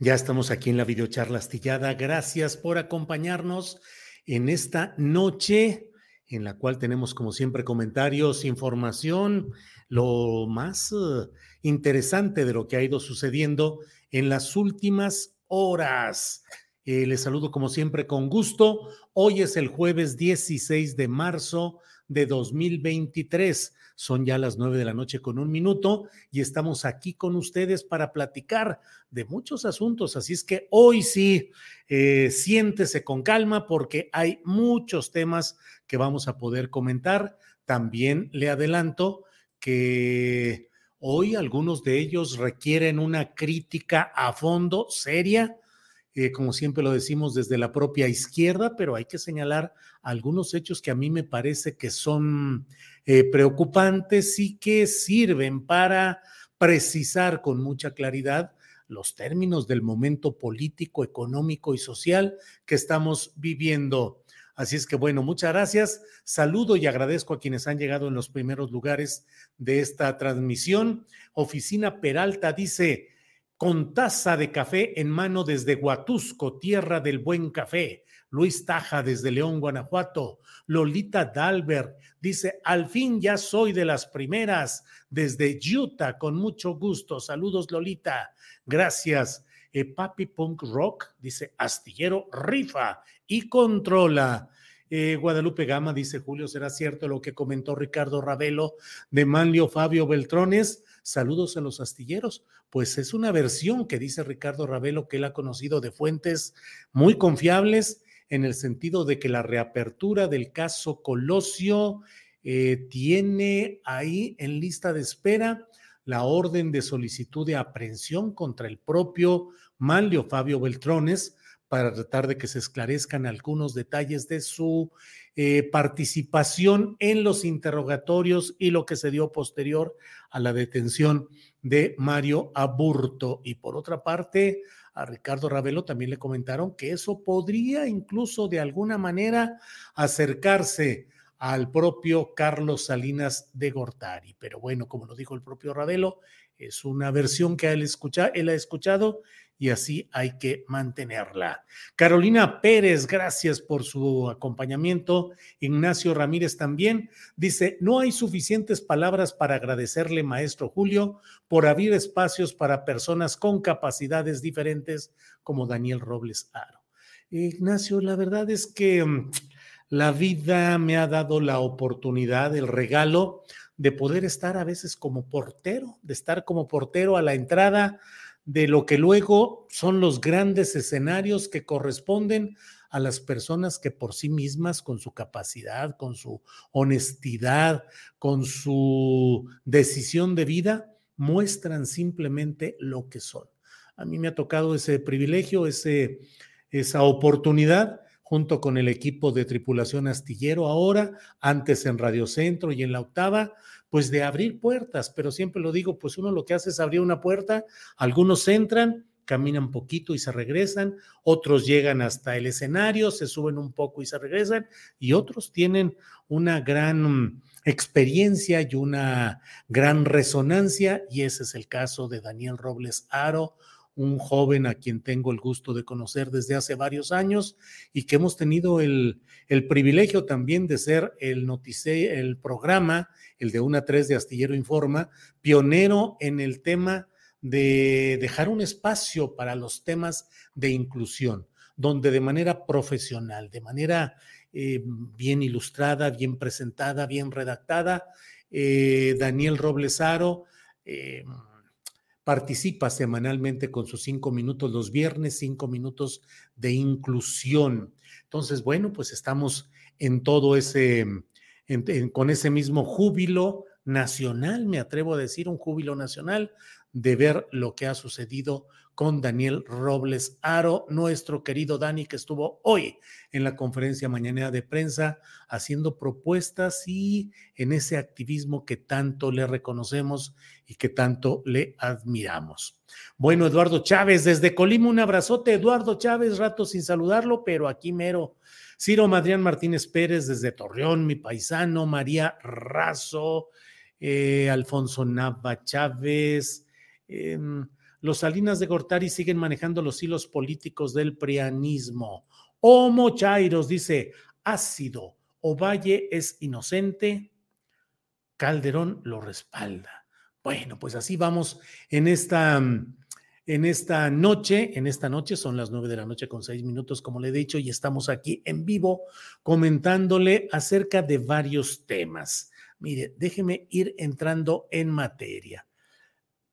Ya estamos aquí en la videocharla astillada. Gracias por acompañarnos en esta noche en la cual tenemos como siempre comentarios, información, lo más uh, interesante de lo que ha ido sucediendo en las últimas horas. Eh, les saludo como siempre con gusto. Hoy es el jueves 16 de marzo de 2023. Son ya las nueve de la noche con un minuto y estamos aquí con ustedes para platicar de muchos asuntos. Así es que hoy sí, eh, siéntese con calma porque hay muchos temas que vamos a poder comentar. También le adelanto que hoy algunos de ellos requieren una crítica a fondo, seria, eh, como siempre lo decimos desde la propia izquierda, pero hay que señalar algunos hechos que a mí me parece que son eh, preocupantes y que sirven para precisar con mucha claridad los términos del momento político, económico y social que estamos viviendo. Así es que bueno, muchas gracias. Saludo y agradezco a quienes han llegado en los primeros lugares de esta transmisión. Oficina Peralta dice, con taza de café en mano desde Huatusco, tierra del buen café. Luis Taja desde León, Guanajuato. Lolita Dalbert dice, al fin ya soy de las primeras desde Utah, con mucho gusto. Saludos, Lolita. Gracias. Eh, Papi Punk Rock dice, astillero rifa y controla. Eh, Guadalupe Gama dice, Julio, ¿será cierto lo que comentó Ricardo Ravelo de Manlio Fabio Beltrones? Saludos a los astilleros. Pues es una versión que dice Ricardo Ravelo que él ha conocido de fuentes muy confiables en el sentido de que la reapertura del caso Colosio eh, tiene ahí en lista de espera la orden de solicitud de aprehensión contra el propio Manlio Fabio Beltrones para tratar de que se esclarezcan algunos detalles de su eh, participación en los interrogatorios y lo que se dio posterior a la detención de Mario Aburto. Y por otra parte, a Ricardo Ravelo también le comentaron que eso podría incluso de alguna manera acercarse al propio Carlos Salinas de Gortari. Pero bueno, como lo dijo el propio Ravelo, es una versión que él, escucha, él ha escuchado y así hay que mantenerla. Carolina Pérez, gracias por su acompañamiento. Ignacio Ramírez también dice, no hay suficientes palabras para agradecerle, maestro Julio, por abrir espacios para personas con capacidades diferentes como Daniel Robles Aro. Ignacio, la verdad es que mm, la vida me ha dado la oportunidad, el regalo de poder estar a veces como portero, de estar como portero a la entrada de lo que luego son los grandes escenarios que corresponden a las personas que por sí mismas, con su capacidad, con su honestidad, con su decisión de vida, muestran simplemente lo que son. A mí me ha tocado ese privilegio, ese, esa oportunidad junto con el equipo de tripulación astillero ahora, antes en Radio Centro y en la octava, pues de abrir puertas, pero siempre lo digo, pues uno lo que hace es abrir una puerta, algunos entran, caminan poquito y se regresan, otros llegan hasta el escenario, se suben un poco y se regresan, y otros tienen una gran experiencia y una gran resonancia, y ese es el caso de Daniel Robles Aro, un joven a quien tengo el gusto de conocer desde hace varios años y que hemos tenido el, el privilegio también de ser el notice, el programa, el de una 3 de Astillero Informa, pionero en el tema de dejar un espacio para los temas de inclusión, donde de manera profesional, de manera eh, bien ilustrada, bien presentada, bien redactada, eh, Daniel Roblesaro eh, participa semanalmente con sus cinco minutos los viernes, cinco minutos de inclusión. Entonces, bueno, pues estamos en todo ese, con ese mismo júbilo nacional, me atrevo a decir, un júbilo nacional de ver lo que ha sucedido con Daniel Robles Aro, nuestro querido Dani, que estuvo hoy en la conferencia mañanera de prensa haciendo propuestas y en ese activismo que tanto le reconocemos y que tanto le admiramos. Bueno, Eduardo Chávez, desde Colima, un abrazote. Eduardo Chávez, rato sin saludarlo, pero aquí mero. Ciro Madrián Martínez Pérez, desde Torreón, mi paisano. María Razo, eh, Alfonso Nava Chávez. Em, los Salinas de Gortari siguen manejando los hilos políticos del prianismo. Homo Chairos dice, ácido, Ovalle es inocente, Calderón lo respalda. Bueno, pues así vamos en esta, en esta noche. En esta noche son las nueve de la noche con seis minutos, como le he dicho, y estamos aquí en vivo comentándole acerca de varios temas. Mire, déjeme ir entrando en materia.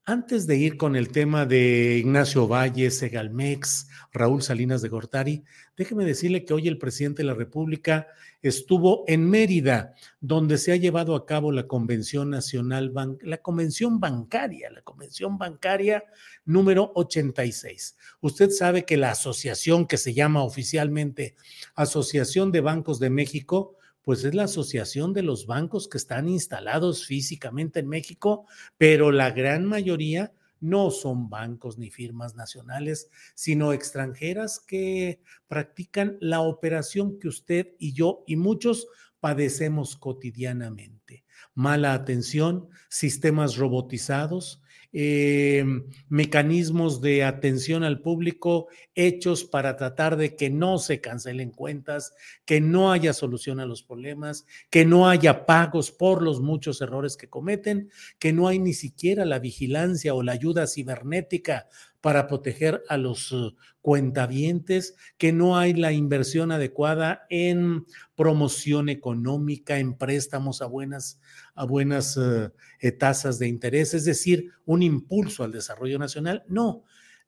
Antes de ir con el tema de Ignacio Valle, Segalmex, Raúl Salinas de Gortari, déjeme decirle que hoy el presidente de la República estuvo en Mérida, donde se ha llevado a cabo la Convención Nacional, la Convención Bancaria, la Convención Bancaria número 86. Usted sabe que la asociación que se llama oficialmente Asociación de Bancos de México, pues es la asociación de los bancos que están instalados físicamente en México, pero la gran mayoría no son bancos ni firmas nacionales, sino extranjeras que practican la operación que usted y yo y muchos padecemos cotidianamente. Mala atención, sistemas robotizados, eh, mecanismos de atención al público hechos para tratar de que no se cancelen cuentas, que no haya solución a los problemas, que no haya pagos por los muchos errores que cometen, que no hay ni siquiera la vigilancia o la ayuda cibernética para proteger a los uh, cuentavientes, que no hay la inversión adecuada en promoción económica, en préstamos a buenas, a buenas uh, eh, tasas de interés, es decir, un impulso al desarrollo nacional. No,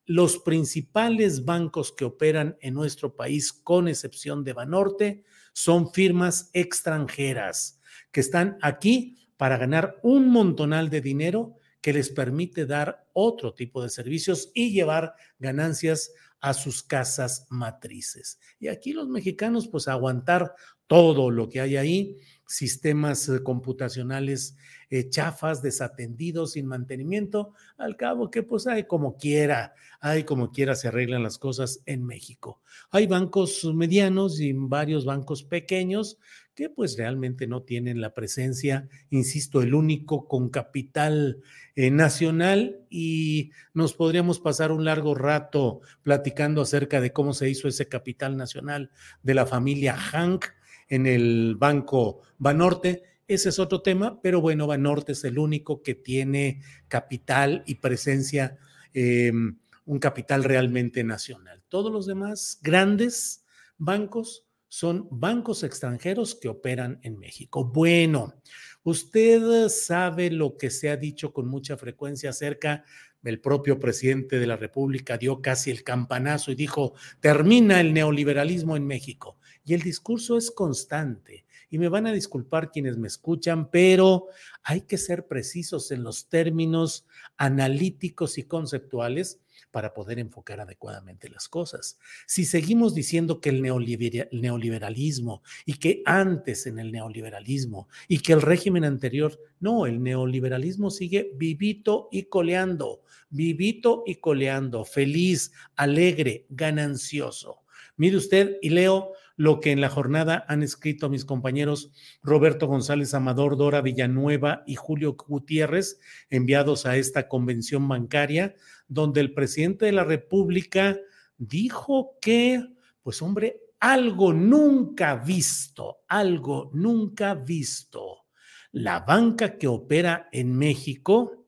los principales bancos que operan en nuestro país, con excepción de Banorte, son firmas extranjeras que están aquí para ganar un montonal de dinero que les permite dar otro tipo de servicios y llevar ganancias a sus casas matrices. Y aquí los mexicanos, pues aguantar todo lo que hay ahí, sistemas eh, computacionales eh, chafas, desatendidos, sin mantenimiento, al cabo que pues hay como quiera, hay como quiera se arreglan las cosas en México. Hay bancos medianos y varios bancos pequeños que pues realmente no tienen la presencia, insisto, el único con capital eh, nacional y nos podríamos pasar un largo rato platicando acerca de cómo se hizo ese capital nacional de la familia Hank en el Banco Banorte. Ese es otro tema, pero bueno, Banorte es el único que tiene capital y presencia, em, un capital realmente nacional. Todos los demás grandes bancos son bancos extranjeros que operan en México. Bueno, usted sabe lo que se ha dicho con mucha frecuencia acerca del propio presidente de la República, dio casi el campanazo y dijo, termina el neoliberalismo en México. Y el discurso es constante. Y me van a disculpar quienes me escuchan, pero hay que ser precisos en los términos analíticos y conceptuales para poder enfocar adecuadamente las cosas. Si seguimos diciendo que el neoliberalismo y que antes en el neoliberalismo y que el régimen anterior, no, el neoliberalismo sigue vivito y coleando, vivito y coleando, feliz, alegre, ganancioso. Mire usted y leo lo que en la jornada han escrito mis compañeros Roberto González Amador, Dora Villanueva y Julio Gutiérrez, enviados a esta convención bancaria, donde el presidente de la República dijo que, pues hombre, algo nunca visto, algo nunca visto. La banca que opera en México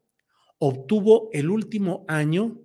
obtuvo el último año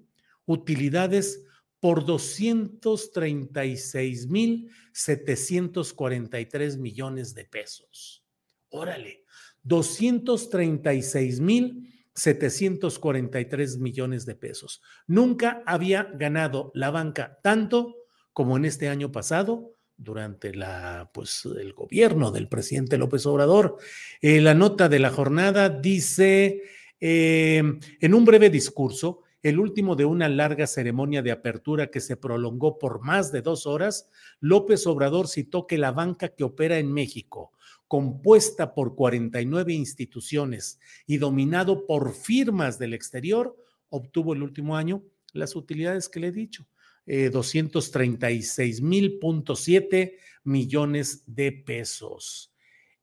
utilidades por 236.743 millones de pesos. Órale, 236.743 millones de pesos. Nunca había ganado la banca tanto como en este año pasado durante la, pues, el gobierno del presidente López Obrador. Eh, la nota de la jornada dice, eh, en un breve discurso, el último de una larga ceremonia de apertura que se prolongó por más de dos horas, López Obrador citó que la banca que opera en México, compuesta por 49 instituciones y dominado por firmas del exterior, obtuvo el último año las utilidades que le he dicho, eh, 236 mil millones de pesos.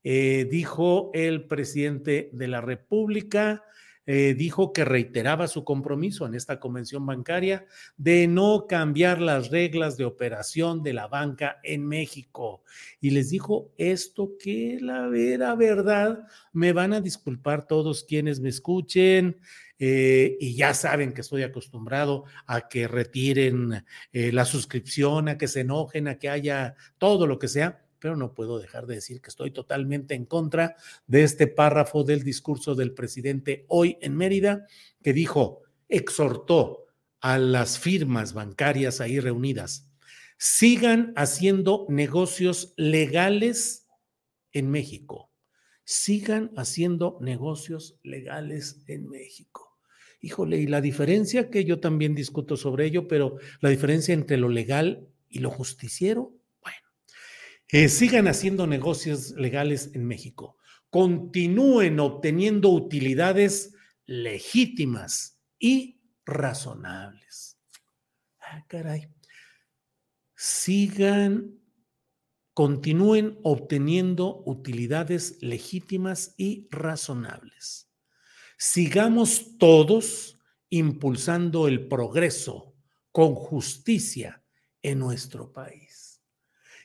Eh, dijo el presidente de la República, eh, dijo que reiteraba su compromiso en esta convención bancaria de no cambiar las reglas de operación de la banca en México. Y les dijo esto que la vera verdad, me van a disculpar todos quienes me escuchen. Eh, y ya saben que estoy acostumbrado a que retiren eh, la suscripción, a que se enojen, a que haya todo lo que sea pero no puedo dejar de decir que estoy totalmente en contra de este párrafo del discurso del presidente hoy en Mérida, que dijo, exhortó a las firmas bancarias ahí reunidas, sigan haciendo negocios legales en México, sigan haciendo negocios legales en México. Híjole, y la diferencia que yo también discuto sobre ello, pero la diferencia entre lo legal y lo justiciero, sigan haciendo negocios legales en México, continúen obteniendo utilidades legítimas y razonables. Ah, caray. Sigan, continúen obteniendo utilidades legítimas y razonables. Sigamos todos impulsando el progreso con justicia en nuestro país.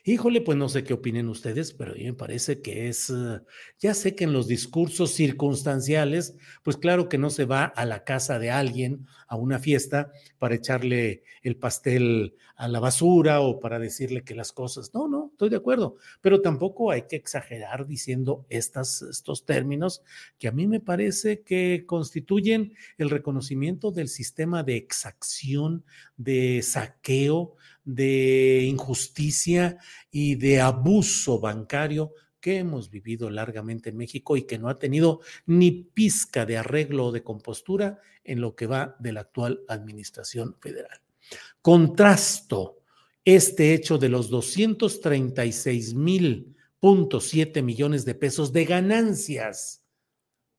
Híjole, pues no sé qué opinen ustedes, pero a mí me parece que es, eh, ya sé que en los discursos circunstanciales, pues claro que no se va a la casa de alguien, a una fiesta, para echarle el pastel a la basura o para decirle que las cosas, no, no, estoy de acuerdo, pero tampoco hay que exagerar diciendo estas, estos términos que a mí me parece que constituyen el reconocimiento del sistema de exacción, de saqueo, de injusticia y de abuso bancario que hemos vivido largamente en México y que no ha tenido ni pizca de arreglo o de compostura en lo que va de la actual administración federal. Contrasto este hecho de los 236 mil millones de pesos de ganancias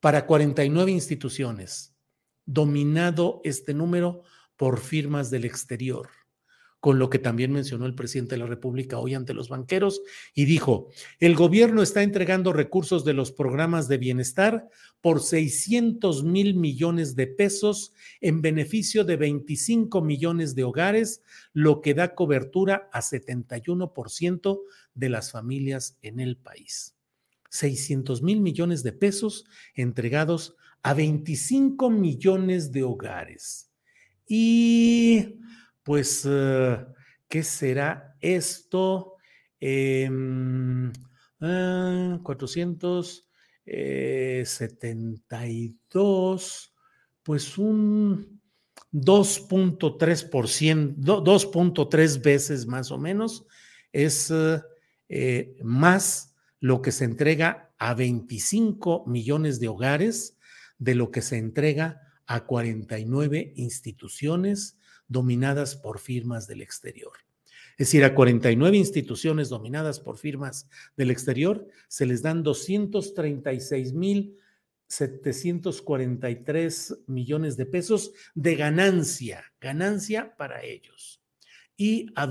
para 49 instituciones, dominado este número por firmas del exterior con lo que también mencionó el presidente de la República hoy ante los banqueros y dijo, el gobierno está entregando recursos de los programas de bienestar por 600 mil millones de pesos en beneficio de 25 millones de hogares, lo que da cobertura a 71% de las familias en el país. 600 mil millones de pesos entregados a 25 millones de hogares. Y pues, eh, ¿qué será esto? 472, em, eh, pues un 2.3%, 2.3 veces más o menos, es eh, más lo que se entrega a 25 millones de hogares de lo que se entrega a 49 instituciones dominadas por firmas del exterior. Es decir, a 49 instituciones dominadas por firmas del exterior se les dan 236 mil 743 millones de pesos de ganancia, ganancia para ellos. Y a,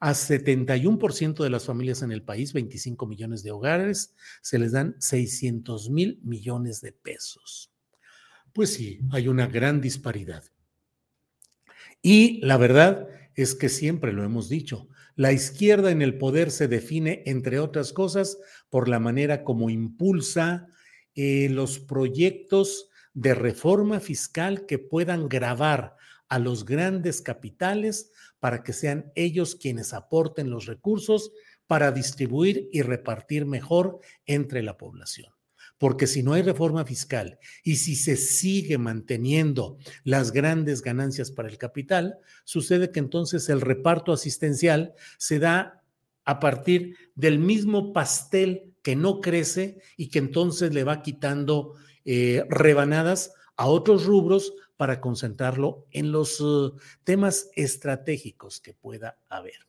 A 71% de las familias en el país, 25 millones de hogares, se les dan 600 mil millones de pesos. Pues sí, hay una gran disparidad. Y la verdad es que siempre lo hemos dicho, la izquierda en el poder se define, entre otras cosas, por la manera como impulsa eh, los proyectos de reforma fiscal que puedan grabar a los grandes capitales para que sean ellos quienes aporten los recursos para distribuir y repartir mejor entre la población. Porque si no hay reforma fiscal y si se sigue manteniendo las grandes ganancias para el capital, sucede que entonces el reparto asistencial se da a partir del mismo pastel que no crece y que entonces le va quitando eh, rebanadas a otros rubros para concentrarlo en los uh, temas estratégicos que pueda haber.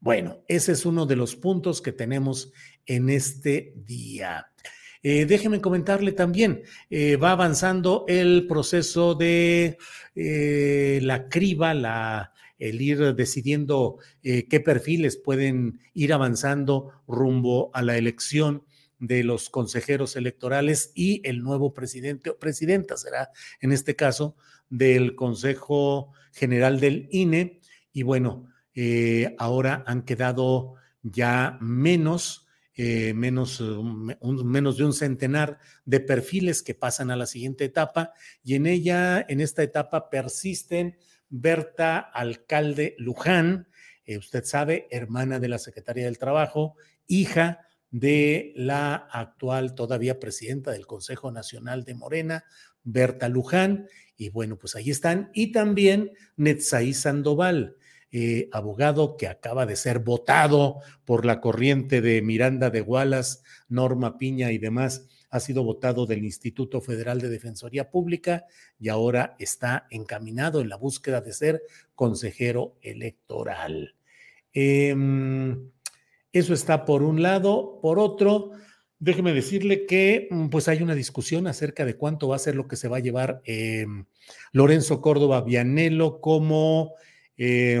Bueno, ese es uno de los puntos que tenemos en este día. Eh, déjeme comentarle también, eh, va avanzando el proceso de eh, la criba, la, el ir decidiendo qué perfiles pueden ir avanzando rumbo a la elección de los consejeros electorales y el nuevo presidente o presidenta será en este caso del Consejo General del INE. Y bueno, eh, ahora han quedado ya menos, eh, menos, menos de un centenar de perfiles que pasan a la siguiente etapa y en ella, en esta etapa persisten Berta Alcalde Luján, eh, usted sabe, hermana de la Secretaría del Trabajo, hija de la actual todavía presidenta del Consejo Nacional de Morena, Berta Luján, y bueno, pues ahí están, y también Netzaí Sandoval, eh, abogado que acaba de ser votado por la corriente de Miranda de Gualas, Norma Piña y demás, ha sido votado del Instituto Federal de Defensoría Pública y ahora está encaminado en la búsqueda de ser consejero electoral. Eh, eso está por un lado. Por otro, déjeme decirle que mm, pues hay una discusión acerca de cuánto va a ser lo que se va a llevar eh, Lorenzo Córdoba Vianelo como... Eh,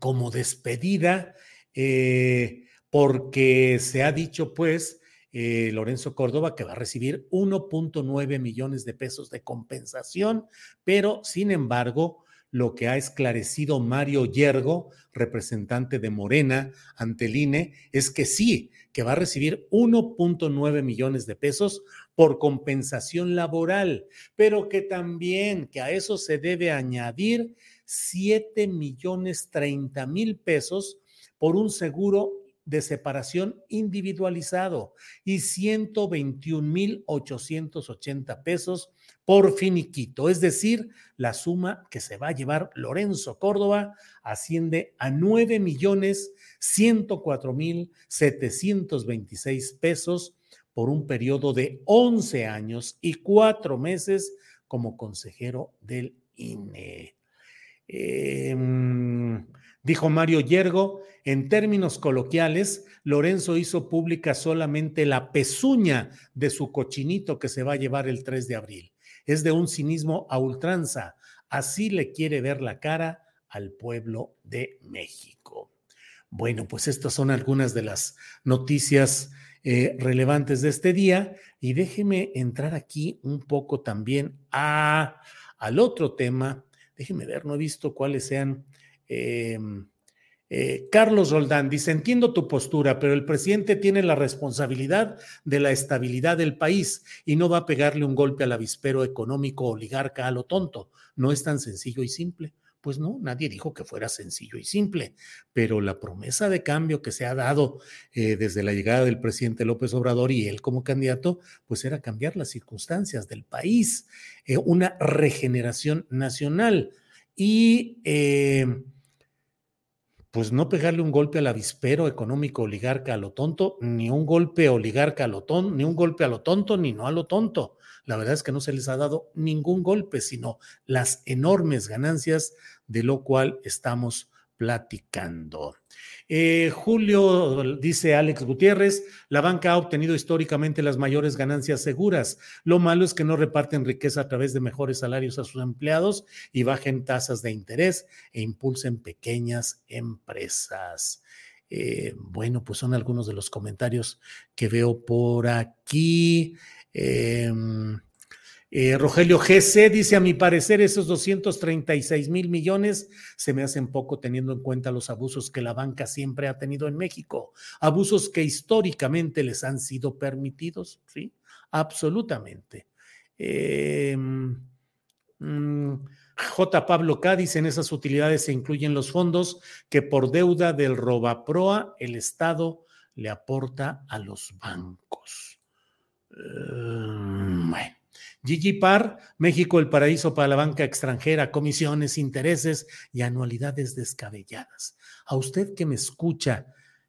Como despedida eh, porque se ha dicho pues eh, Lorenzo Córdoba, que va a recibir 1.9 millones de pesos de compensación, pero sin embargo, lo que ha esclarecido Mario Yergo, representante de Morena ante el INE, es que sí, que va a recibir 1.9 millones de pesos por compensación laboral, pero que también que a eso se debe añadir 7 millones 30 mil pesos por un seguro de separación individualizado y 121.880 pesos por finiquito. Es decir, la suma que se va a llevar Lorenzo Córdoba asciende a 9.104.726 pesos por un periodo de 11 años y cuatro meses como consejero del INE. Eh, Dijo Mario Yergo, en términos coloquiales, Lorenzo hizo pública solamente la pezuña de su cochinito que se va a llevar el 3 de abril. Es de un cinismo a ultranza. Así le quiere ver la cara al pueblo de México. Bueno, pues estas son algunas de las noticias eh, relevantes de este día. Y déjeme entrar aquí un poco también a, al otro tema. Déjeme ver, no he visto cuáles sean. Em, eh, Carlos Roldán dice, entiendo tu postura, pero el presidente tiene la responsabilidad de la estabilidad del país y no va a pegarle un golpe al avispero económico oligarca a lo tonto. No es tan sencillo y simple. Pues no, nadie dijo que fuera sencillo y simple, pero la promesa de cambio que se ha dado eh, desde la llegada del presidente López Obrador y él como candidato, pues era cambiar las circunstancias del país, eh, una regeneración nacional y pues no pegarle un golpe al avispero económico oligarca a lo tonto, ni un golpe oligarca a lo tonto, ni un golpe a lo tonto, ni no a lo tonto. La verdad es que no se les ha dado ningún golpe, sino las enormes ganancias de lo cual estamos platicando. Eh, Julio, dice Alex Gutiérrez, la banca ha obtenido históricamente las mayores ganancias seguras. Lo malo es que no reparten riqueza a través de mejores salarios a sus empleados y bajen tasas de interés e impulsen pequeñas empresas. Eh, bueno, pues son algunos de los comentarios que veo por aquí. Em, eh, Rogelio GC dice, a mi parecer, esos 236 mil millones se me hacen poco teniendo en cuenta los abusos que la banca siempre ha tenido en México, abusos que históricamente les han sido permitidos, ¿sí? Absolutamente. Em, mm, J. Pablo K. dice, en esas utilidades se incluyen los fondos que por deuda del Robaproa el Estado le aporta a los bancos. Em, bueno. Gigi Par, México el paraíso para la banca extranjera, comisiones, intereses y anualidades descabelladas. A usted que me escucha,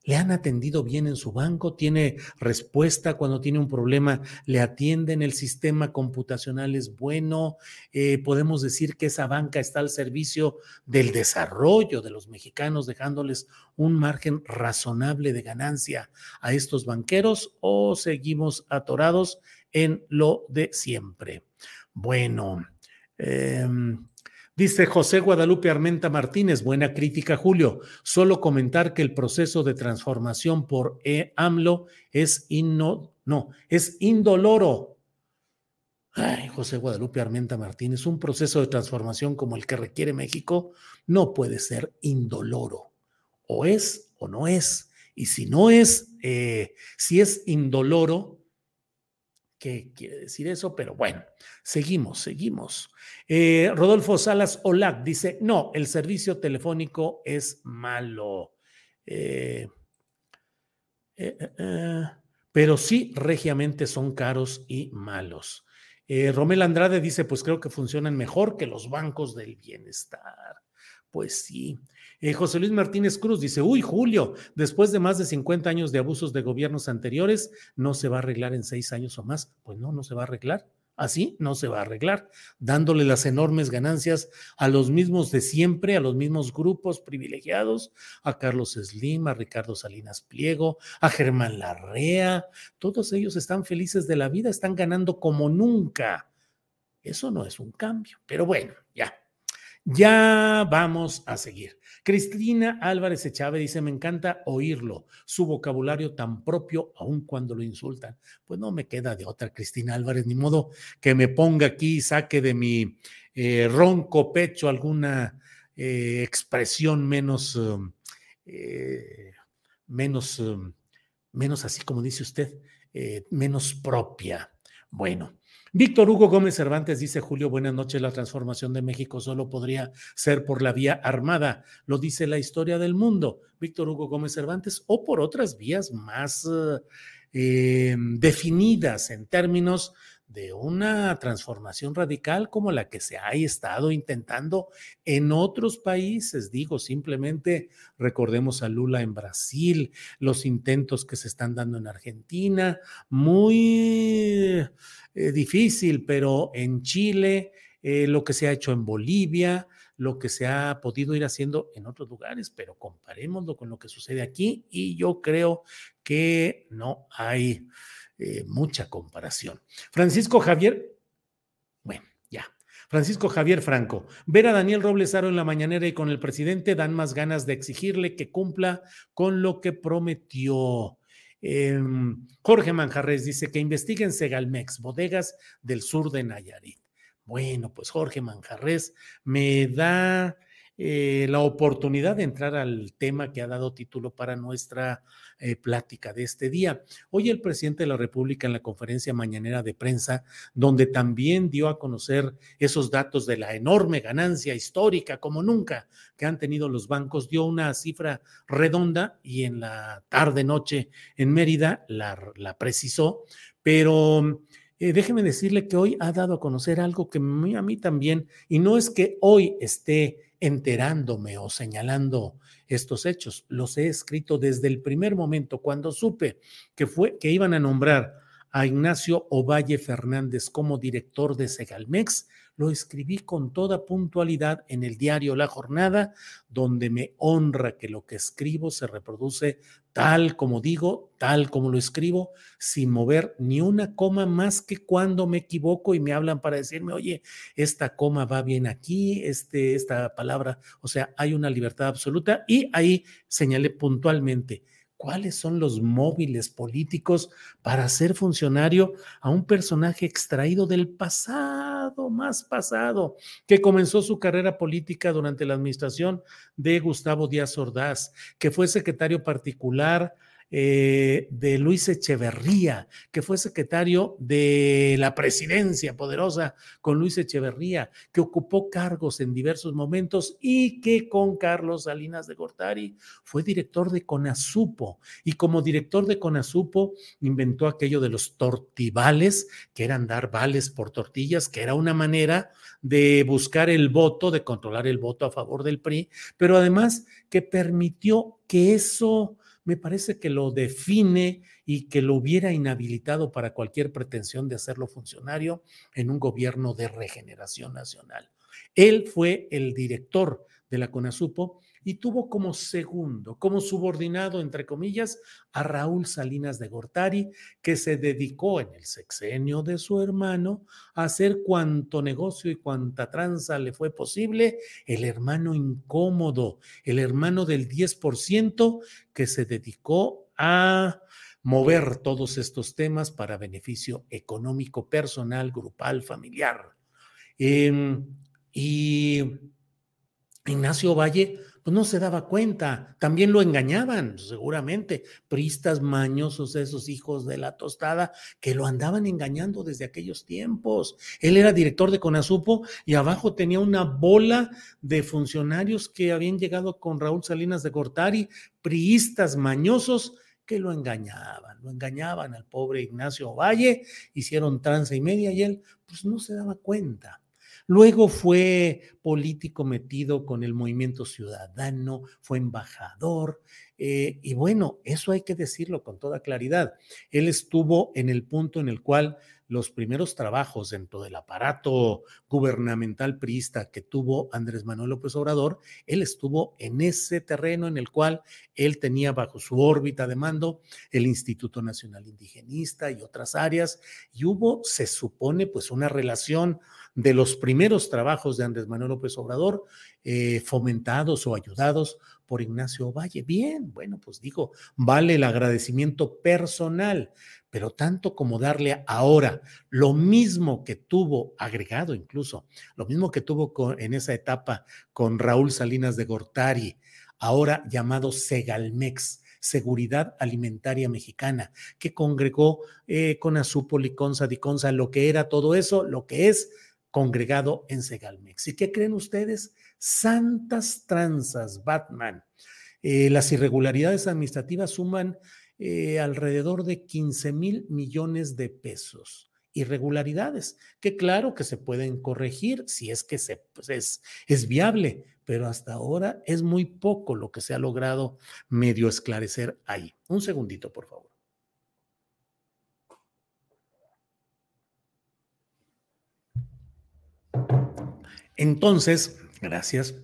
¿le han atendido bien en su banco? ¿Tiene respuesta cuando tiene un problema? ¿Le atienden? ¿El sistema computacional es bueno? Eh, ¿Podemos decir que esa banca está al servicio del desarrollo de los mexicanos, dejándoles un margen razonable de ganancia a estos banqueros o seguimos atorados? en lo de siempre. Bueno, em, dice José Guadalupe Armenta Martínez, buena crítica, Julio. Solo comentar que el proceso de transformación por e AMLO es inno, no, es indoloro. Ay, José Guadalupe Armenta Martínez, un proceso de transformación como el que requiere México no puede ser indoloro. O es o no es. Y si no es, eh, si es indoloro, qué quiere decir eso, pero bueno, seguimos, seguimos. Eh, Rodolfo Salas Olac dice, no, el servicio telefónico es malo. Eh, eh, pero sí, regiamente son caros y malos. Romel Andrade dice, pues creo que funcionan mejor que los bancos del bienestar. Pues sí. Eh, José Luis Martínez Cruz dice, uy, Julio, después de más de 50 años de abusos de gobiernos anteriores, ¿no se va a arreglar en seis años o más? Pues no, no se va a arreglar. Así no se va a arreglar, dándole las enormes ganancias a los mismos de siempre, a los mismos grupos privilegiados, a Carlos Slim, a Ricardo Salinas Pliego, a Germán Larrea. Todos ellos están felices de la vida, están ganando como nunca. Eso no es un cambio, pero bueno, ya. Ya vamos a seguir. Cristina Álvarez Echave dice, me encanta oírlo, su vocabulario tan propio, aun cuando lo insultan. Pues no me queda de otra, Cristina Álvarez, ni modo que me ponga aquí y saque de mi eh, ronco pecho alguna eh, expresión menos, um, eh, menos, um, menos así como dice usted, menos propia. Bueno, Víctor Hugo Gómez Cervantes dice, Julio, buenas noches, la transformación de México solo podría ser por la vía armada, lo dice la historia del mundo, Víctor Hugo Gómez Cervantes, o por otras vías más eh, definidas en términos de una transformación radical como la que se ha estado intentando en otros países. Digo, simplemente recordemos a Lula en Brasil, los intentos que se están dando en Argentina, muy eh, difícil, pero en Chile, eh, lo que se ha hecho en Bolivia, lo que se ha podido ir haciendo en otros lugares, pero comparémoslo con lo que sucede aquí y yo creo que no hay eh, mucha comparación. Francisco Javier, bueno, ya. Francisco Javier Franco, ver a Daniel Robles Aro en la mañanera y con el presidente dan más ganas de exigirle que cumpla con lo que prometió. Em, Jorge Manjarres dice que investiguen Segalmex, bodegas del sur de Nayarit. Bueno, pues Jorge Manjarres me da eh, la oportunidad de entrar al tema que ha dado título para nuestra eh, plática de este día. Hoy el presidente de la República en la conferencia mañanera de prensa, donde también dio a conocer esos datos de la enorme ganancia histórica como nunca que han tenido los bancos, dio una cifra redonda y en la tarde noche en Mérida la, la precisó, pero eh, déjeme decirle que hoy ha dado a conocer algo que a mí también, y no es que hoy esté enterándome o señalando estos hechos. Los he escrito desde el primer momento, cuando supe que, fue, que iban a nombrar a Ignacio Ovalle Fernández como director de Segalmex, lo escribí con toda puntualidad en el diario La Jornada, donde me honra que lo que escribo se reproduce tal como digo, tal como lo escribo, sin mover ni una coma más que cuando me equivoco y me hablan para decirme, oye, esta coma va bien aquí, este, esta palabra, o sea, hay una libertad absoluta y ahí señalé puntualmente cuáles son los móviles políticos para hacer funcionario a un personaje extraído del pasado, más pasado, que comenzó su carrera política durante la administración de Gustavo Díaz Ordaz, que fue secretario particular eh, de Luis Echeverría, que fue secretario de la presidencia poderosa con Luis Echeverría, que ocupó cargos en diversos momentos y que con Carlos Salinas de Gortari fue director de Conasupo. Y como director de Conasupo inventó aquello de los tortivales, que eran dar vales por tortillas, que era una manera de buscar el voto, de controlar el voto a favor del PRI, pero además que permitió que eso me parece que lo define y que lo hubiera inhabilitado para cualquier pretensión de hacerlo funcionario en un gobierno de regeneración nacional. Él fue el director de la CONASUPO y tuvo como segundo, como subordinado, entre comillas, a Raúl Salinas de Gortari, que se dedicó en el sexenio de su hermano a hacer cuanto negocio y cuanta tranza le fue posible, el hermano incómodo, el hermano del 10% que se dedicó a mover todos estos temas para beneficio económico, personal, grupal, familiar. Em, y Ignacio Valle pues no se daba cuenta, también lo engañaban, seguramente, pristas mañosos, esos hijos de la tostada, que lo andaban engañando desde aquellos tiempos. Él era director de Conasupo y abajo tenía una bola de funcionarios que habían llegado con Raúl Salinas de Gortari, priistas mañosos, que lo engañaban, lo engañaban al pobre Ignacio Valle, hicieron tranza y media y él pues no se daba cuenta. Luego fue político metido con el movimiento ciudadano, fue embajador. Eh, y bueno, eso hay que decirlo con toda claridad. Él estuvo en el punto en el cual los primeros trabajos dentro del aparato gubernamental priista que tuvo Andrés Manuel López Obrador, él estuvo en ese terreno en el cual él tenía bajo su órbita de mando el Instituto Nacional Indigenista y otras áreas, y hubo, se supone, pues una relación de los primeros trabajos de Andrés Manuel López Obrador, eh, fomentados o ayudados por Ignacio Valle. Bien, bueno, pues digo, vale el agradecimiento personal, pero tanto como darle ahora lo mismo que tuvo agregado incluso, lo mismo que tuvo en esa etapa con Raúl Salinas de Gortari, ahora llamado Segalmex. Seguridad Alimentaria Mexicana, que congregó eh, con Azúpoli, con Sadiconza, lo que era todo eso, lo que es congregado en Segalmex. ¿Y qué creen ustedes? Santas tranzas, Batman. Eh, las irregularidades administrativas suman eh, alrededor de 15 mil millones de pesos. Irregularidades que claro que se pueden corregir si es que se, pues es, es viable, pero hasta ahora es muy poco lo que se ha logrado medio esclarecer ahí. Un segundito, por favor. Entonces, gracias.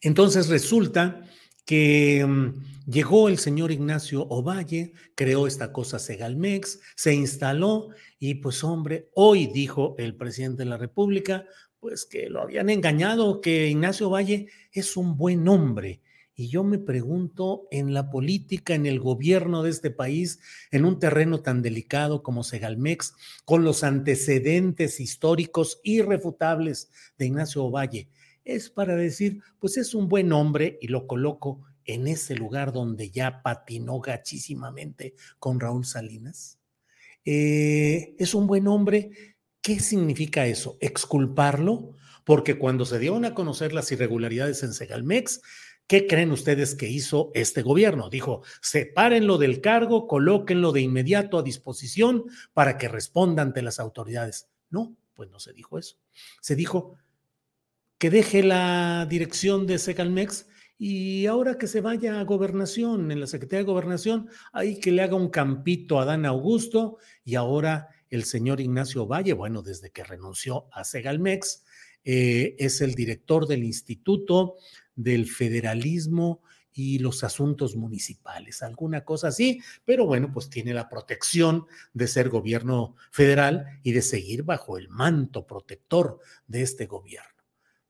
Entonces resulta que mm, llegó el señor Ignacio Ovalle, creó esta cosa Segalmex, se instaló y pues hombre, hoy dijo el presidente de la República, pues que lo habían engañado, que Ignacio Ovalle es un buen hombre Y yo me pregunto, en la política, en el gobierno de este país, en un terreno tan delicado como Segalmex, con los antecedentes históricos irrefutables de Ignacio Ovalle, es para decir, pues es un buen hombre y lo coloco en ese lugar donde ya patinó gachísimamente con Raúl Salinas. Eh, es un buen hombre. ¿Qué significa eso? ¿Exculparlo? Porque cuando se dieron a conocer las irregularidades en Segalmex, ¿Qué creen ustedes que hizo este gobierno? Dijo, sepárenlo del cargo, colóquenlo de inmediato a disposición para que responda ante las autoridades. No, pues no se dijo eso. Se dijo que deje la dirección de Segalmex y ahora que se vaya a gobernación, en la Secretaría de Gobernación, ahí que le haga un campito a Dan Augusto y ahora el señor Ignacio Valle, bueno, desde que renunció a Segalmex, eh, es el director del Instituto del federalismo y los asuntos municipales, alguna cosa así, pero bueno, pues tiene la protección de ser gobierno federal y de seguir bajo el manto protector de este gobierno.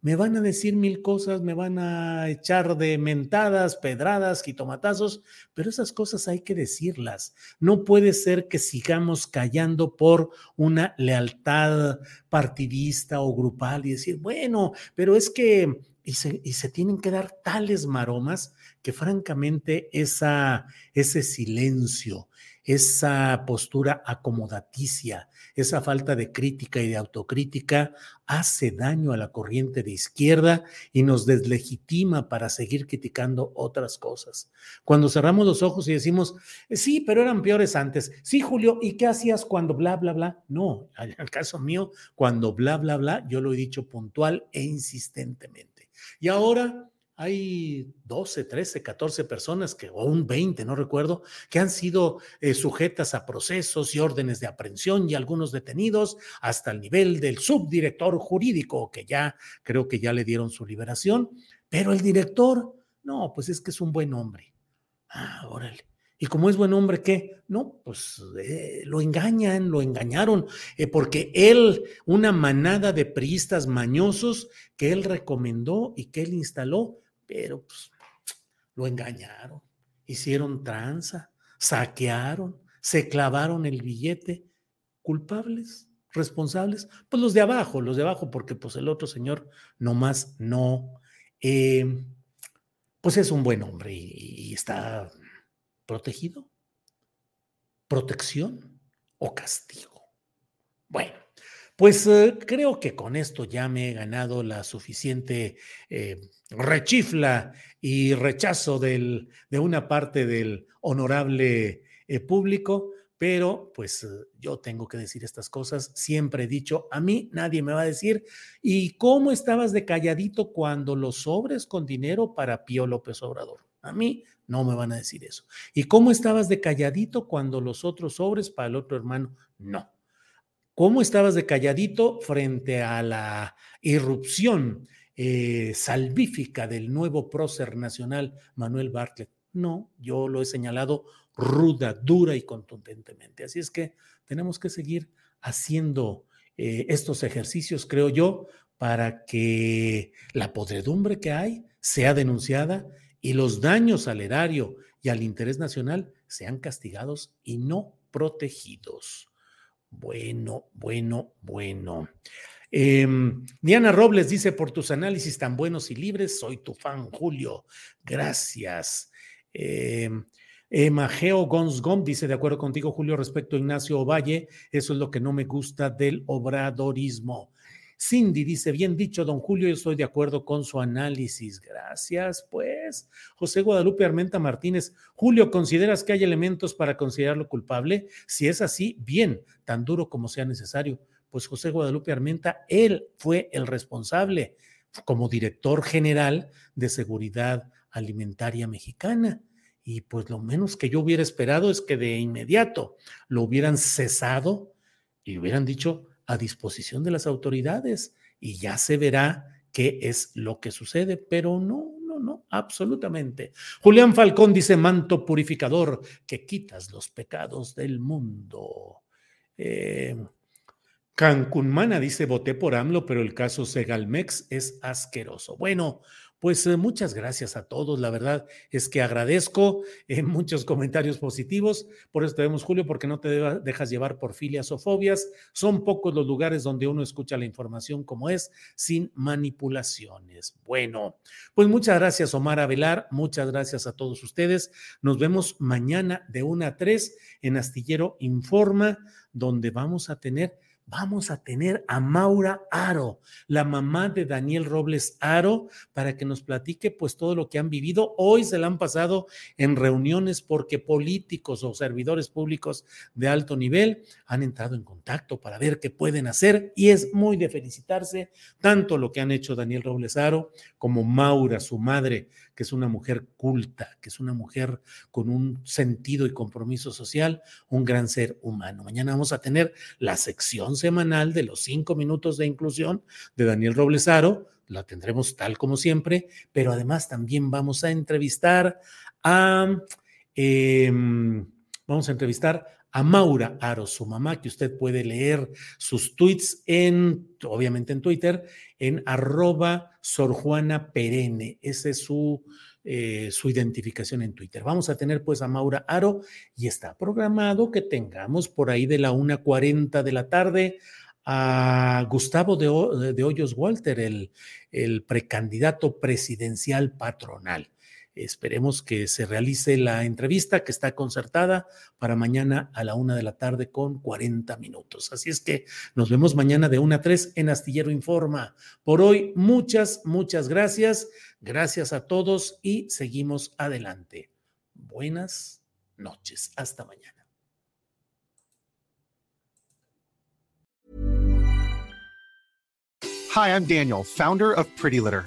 Me van a decir mil cosas, me van a echar de mentadas, pedradas, jitomatazos, pero esas cosas hay que decirlas. No puede ser que sigamos callando por una lealtad partidista o grupal y decir, bueno, pero es que y se, tienen que dar tales maromas que francamente esa, ese silencio, esa postura acomodaticia, esa falta de crítica y de autocrítica hace daño a la corriente de izquierda y nos deslegitima para seguir criticando otras cosas. Cuando cerramos los ojos y decimos, sí, pero eran peores antes. Sí, Julio, ¿y qué hacías cuando bla, bla, bla? No, al caso mío, cuando bla, bla, bla, yo lo he dicho puntual e insistentemente. Y ahora hay 12, 13, 14 personas, que, o un 20, no recuerdo, que han sido eh, sujetas a procesos y órdenes de aprehensión y algunos detenidos hasta el nivel del subdirector jurídico, que ya creo que ya le dieron su liberación, pero el director, no, pues es que es un buen hombre. Ah, órale. Y como es buen hombre, ¿qué? No, pues eh, lo engañan, lo engañaron, eh, porque él, una manada de priistas mañosos que él recomendó y que él instaló, pero pues lo engañaron, hicieron tranza, saquearon, se clavaron el billete. ¿Culpables? ¿Responsables? Pues los de abajo, los de abajo, porque pues el otro señor nomás no. Eh, pues es un buen hombre y está protegido, protección o castigo. Bueno, pues eh, creo que con esto ya me he ganado la suficiente eh, rechifla y rechazo del, de una parte del honorable eh, público, pero pues yo tengo que decir estas cosas. Siempre he dicho, a mí nadie me va a decir, ¿y cómo estabas de calladito cuando los sobres con dinero para Pío López Obrador? A mí no me van a decir eso. ¿Y cómo estabas de calladito cuando los otros sobres para el otro hermano? No. ¿Cómo estabas de calladito frente a la irrupción eh, salvífica del nuevo prócer nacional Manuel Bartlett? No, yo lo he señalado ruda, dura y contundentemente. Así es que tenemos que seguir haciendo eh, estos ejercicios, creo yo, para que la podredumbre que hay sea denunciada y los daños al erario y al interés nacional sean castigados y no protegidos. Bueno, bueno, bueno. Em, Diana Robles dice, por tus análisis tan buenos y libres, soy tu fan, Julio. Gracias. Eh, Mageo Gonsgom dice, de acuerdo contigo, Julio, respecto a Ignacio Ovalle, eso es lo que no me gusta del obradorismo. Cindy dice, bien dicho, don Julio, yo estoy de acuerdo con su análisis. Gracias, pues. José Guadalupe Armenta Martínez, Julio, ¿consideras que hay elementos para considerarlo culpable? Si es así, bien, tan duro como sea necesario. Pues José Guadalupe Armenta, él fue el responsable como director general de seguridad alimentaria mexicana. Y pues lo menos que yo hubiera esperado es que de inmediato lo hubieran cesado y hubieran dicho, a disposición de las autoridades y ya se verá qué es lo que sucede, pero no, no, no, absolutamente. Julián Falcón dice, manto purificador, que quitas los pecados del mundo. Eh, Cancún Mana dice, voté por AMLO, pero el caso Segalmex es asqueroso. Bueno, Pues eh, muchas gracias a todos. La verdad es que agradezco en muchos comentarios positivos. Por eso te vemos, Julio, porque no te dejas llevar por filias o fobias. Son pocos los lugares donde uno escucha la información como es, sin manipulaciones. Bueno, pues muchas gracias, Omar Avelar. Muchas gracias a todos ustedes. Nos vemos mañana de 1 a 3 en Astillero Informa, donde vamos a tener vamos a tener a Maura Aro, la mamá de Daniel Robles Aro, para que nos platique pues todo lo que han vivido. Hoy se la han pasado en reuniones porque políticos o servidores públicos de alto nivel han entrado en contacto para ver qué pueden hacer y es muy de felicitarse tanto lo que han hecho Daniel Robles Aro como Maura, su madre, que es una mujer culta, que es una mujer con un sentido y compromiso social, un gran ser humano. Mañana vamos a tener la sección semanal de los cinco minutos de inclusión de Daniel Roblesaro, la tendremos tal como siempre, pero además también vamos a entrevistar a, em, vamos a entrevistar a Maura Aro, su mamá, que usted puede leer sus tweets en, obviamente en Twitter, en arroba Sor Perenne. Esa es su, eh, su identificación en Twitter. Vamos a tener pues a Maura Aro y está programado que tengamos por ahí de la 1.40 de la tarde a Gustavo de, de Hoyos Walter, el, el precandidato presidencial patronal. Esperemos que se realice la entrevista que está concertada para mañana a la una de la tarde con 40 minutos. Así es que nos vemos mañana de una a tres en Astillero Informa. Por hoy, muchas, muchas gracias. Gracias a todos y seguimos adelante. Buenas noches. Hasta mañana. Hi, I'm Daniel, founder of Pretty Litter.